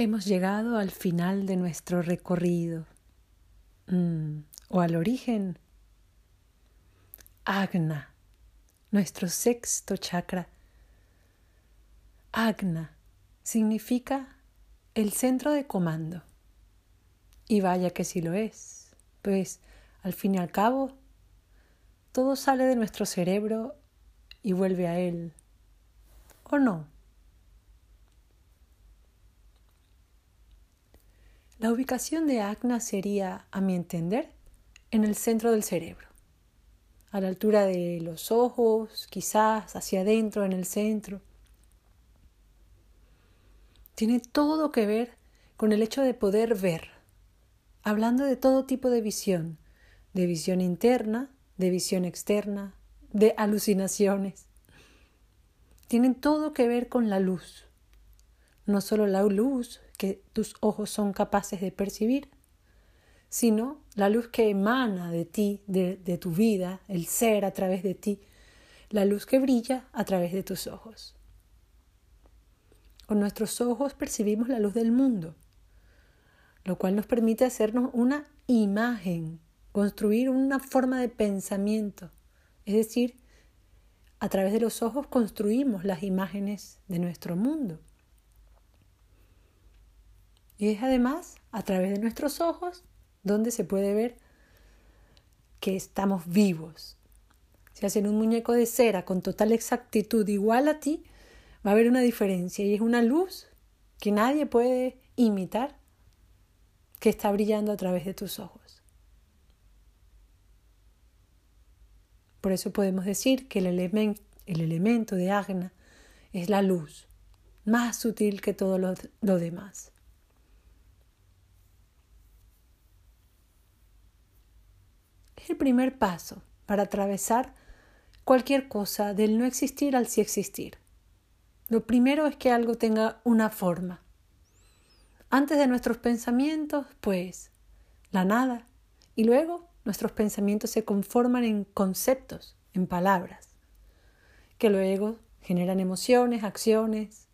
Hemos llegado al final de nuestro recorrido mm, o al origen. Agna, nuestro sexto chakra. Agna significa el centro de comando. Y vaya que sí lo es, pues al fin y al cabo, todo sale de nuestro cerebro y vuelve a él. ¿O no? La ubicación de Agna sería, a mi entender, en el centro del cerebro, a la altura de los ojos, quizás hacia adentro en el centro. Tiene todo que ver con el hecho de poder ver, hablando de todo tipo de visión, de visión interna, de visión externa, de alucinaciones. Tienen todo que ver con la luz. No solo la luz que tus ojos son capaces de percibir, sino la luz que emana de ti, de, de, tu vida, el ser a través de ti, la luz que brilla a través de tus ojos. Con nuestros ojos percibimos la luz del mundo, lo cual nos permite hacernos una imagen, construir una forma de pensamiento, es decir, a través de los ojos construimos las imágenes de nuestro mundo. Y es además a través de nuestros ojos donde se puede ver que estamos vivos. Si hacen un muñeco de cera con total exactitud igual a ti, va a haber una diferencia y es una luz que nadie puede imitar que está brillando a través de tus ojos. Por eso podemos decir que el, elemento de Agna es la luz, más sutil que todo lo demás. El primer paso para atravesar cualquier cosa del no existir al sí existir. Lo primero es que algo tenga una forma. Antes de nuestros pensamientos, pues, la nada. Y luego nuestros pensamientos se conforman en conceptos, en palabras, que luego generan emociones, acciones,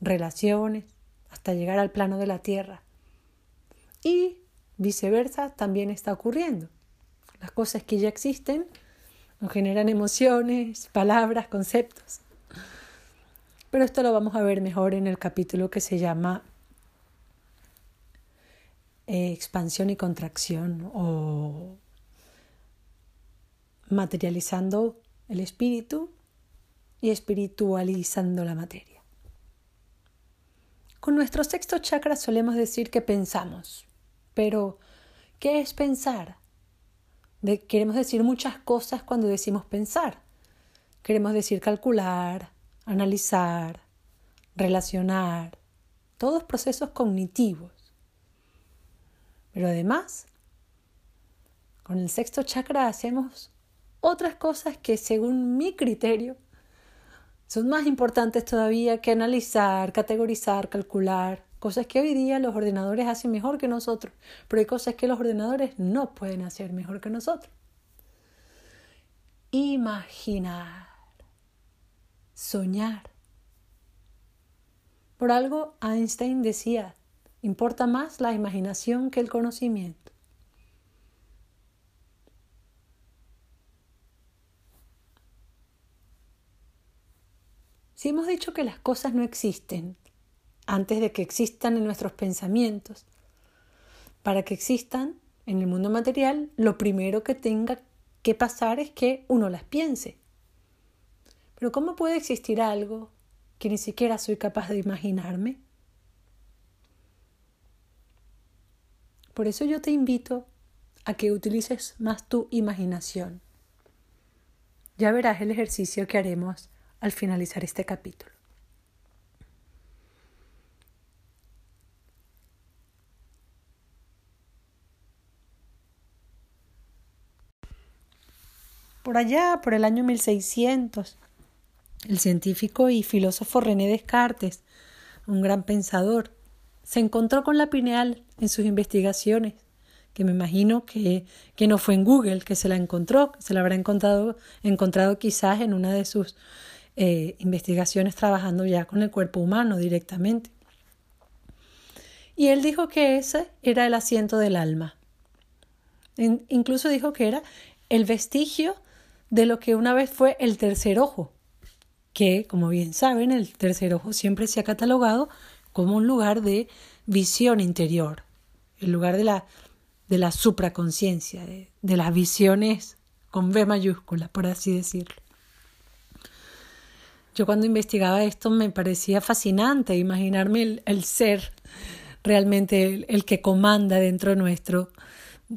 relaciones, hasta llegar al plano de la tierra. Y viceversa también está ocurriendo. Las cosas que ya existen nos generan emociones, palabras, conceptos. Pero esto lo vamos a ver mejor en el capítulo que se llama eh, expansión y contracción o materializando el espíritu y espiritualizando la materia. Con nuestro sexto chakra solemos decir que pensamos, pero ¿qué es pensar? Queremos decir muchas cosas cuando decimos pensar. Queremos decir calcular, analizar, relacionar, todos procesos cognitivos. Pero además, con el sexto chakra hacemos otras cosas que según mi criterio son más importantes todavía que analizar, categorizar, calcular, cosas que hoy día los ordenadores hacen mejor que nosotros, pero hay cosas que los ordenadores no pueden hacer mejor que nosotros. Imaginar, soñar. Por algo Einstein decía, importa más la imaginación que el conocimiento. Si hemos dicho que las cosas no existen, antes de que existan en nuestros pensamientos. Para que existan en el mundo material, lo primero que tenga que pasar es que uno las piense. Pero ¿cómo puede existir algo que ni siquiera soy capaz de imaginarme? Por eso yo te invito a que utilices más tu imaginación. Ya verás el ejercicio que haremos al finalizar este capítulo. Por allá, por el año 1600, el científico y filósofo René Descartes, un gran pensador, se encontró con la pineal en sus investigaciones, que me imagino que, que no fue en Google que se la encontró, se la habrá encontrado, encontrado quizás en una de sus eh, investigaciones trabajando ya con el cuerpo humano directamente. Y él dijo que ese era el asiento del alma. incluso dijo que era el vestigio de lo que una vez fue el tercer ojo, que, como bien saben, el tercer ojo siempre se ha catalogado como un lugar de visión interior, el lugar de la, de la supraconciencia, de, de las visiones con B mayúscula, por así decirlo. Yo cuando investigaba esto me parecía fascinante imaginarme el, ser realmente el, que comanda dentro nuestro,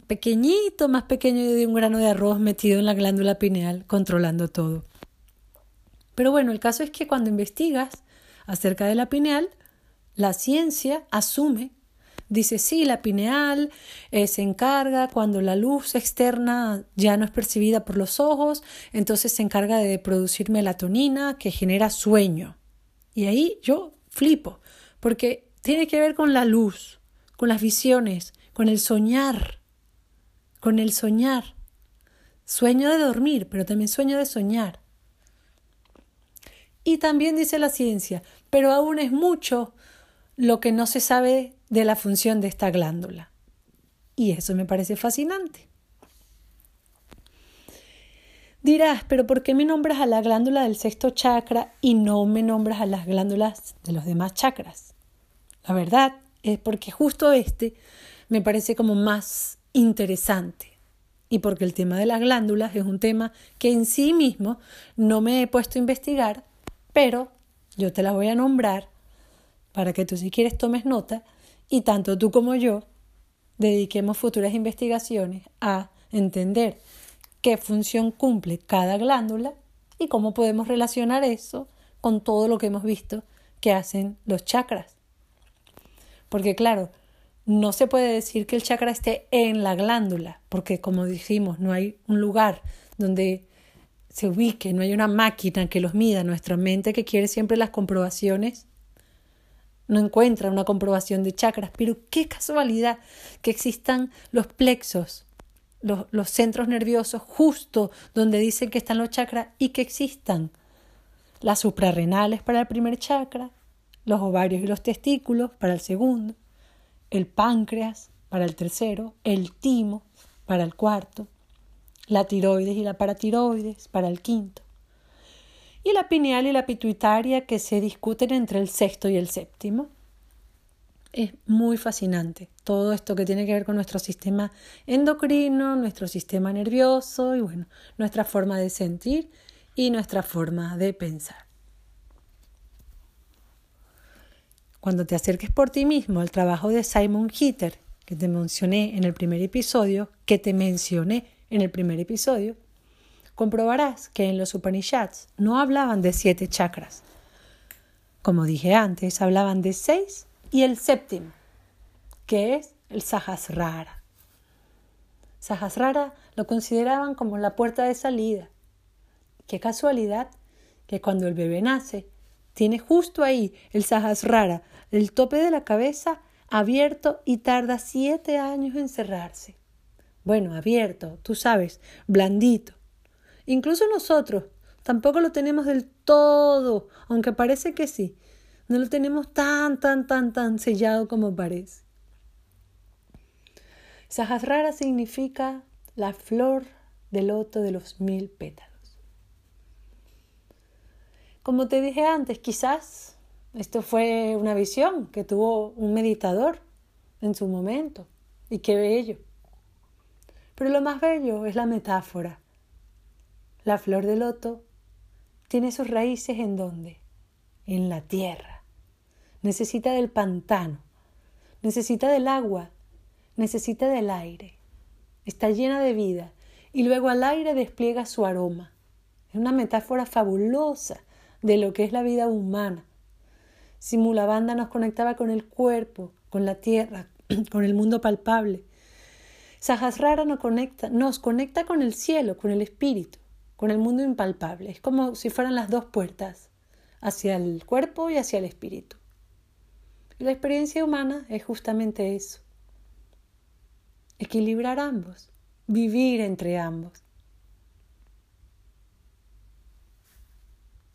pequeñito, más pequeño de un grano de arroz metido en la glándula pineal, controlando todo. Pero bueno, el caso es que cuando investigas acerca de la pineal, la ciencia asume Dice, sí, la pineal eh, se encarga cuando la luz externa ya no es percibida por los ojos, entonces se encarga de producir melatonina que genera sueño. Y ahí yo flipo, porque tiene que ver con la luz, con las visiones, con el soñar, con el soñar. Sueño de dormir, pero también sueño de soñar. Y también dice la ciencia, pero aún es mucho lo que no se sabe de la función de esta glándula. Y eso me parece fascinante. Dirás, pero ¿por qué me nombras a la glándula del sexto chakra y no me nombras a las glándulas de los demás chakras? La verdad es porque justo este me parece como más interesante y porque el tema de las glándulas es un tema que en sí mismo no me he puesto a investigar, pero yo te la voy a nombrar para que tú si quieres tomes nota y tanto tú como yo dediquemos futuras investigaciones a entender qué función cumple cada glándula y cómo podemos relacionar eso con todo lo que hemos visto que hacen los chakras. Porque claro, no se puede decir que el chakra esté en la glándula, porque como dijimos, no hay un lugar donde se ubique, no hay una máquina que los mida, nuestra mente que quiere siempre las comprobaciones no encuentra una comprobación de chakras, pero qué casualidad que existan los plexos, los, centros nerviosos justo donde dicen que están los chakras y que existan. Las suprarrenales para el primer chakra, los ovarios y los testículos para el segundo, el páncreas para el tercero, el timo para el cuarto, la tiroides y la paratiroides para el quinto y la pineal y la pituitaria que se discuten entre el sexto y el séptimo. Es muy fascinante todo esto que tiene que ver con nuestro sistema endocrino, nuestro sistema nervioso y bueno, nuestra forma de sentir y nuestra forma de pensar. Cuando te acerques por ti mismo al trabajo de Simon Hitter, que te mencioné en el primer episodio, que te mencioné en el primer episodio, comprobarás que en los Upanishads no hablaban de siete chakras. Como dije antes, hablaban de seis y el séptimo, que es el Sahasrara. Sahasrara lo consideraban como la puerta de salida. Qué casualidad que cuando el bebé nace, tiene justo ahí el Sahasrara, el tope de la cabeza, abierto y tarda siete años en cerrarse. Bueno, abierto, tú sabes, blandito, Incluso nosotros tampoco lo tenemos del todo, aunque parece que sí. No lo tenemos tan, tan, tan, tan sellado como parece. Sahasrara significa la flor del loto de los mil pétalos. Como te dije antes, quizás esto fue una visión que tuvo un meditador en su momento. Y qué bello. Pero lo más bello es la metáfora la flor de loto tiene sus raíces en dónde? En la tierra. Necesita del pantano, necesita del agua, necesita del aire. Está llena de vida y luego al aire despliega su aroma. Es una metáfora fabulosa de lo que es la vida humana. Simulabanda nos conectaba con el cuerpo, con la tierra, con el mundo palpable. Sahasrara nos conecta, nos conecta con el cielo, con el espíritu con el mundo impalpable. Es como si fueran las dos puertas, hacia el cuerpo y hacia el espíritu. Y la experiencia humana es justamente eso. Equilibrar ambos, vivir entre ambos.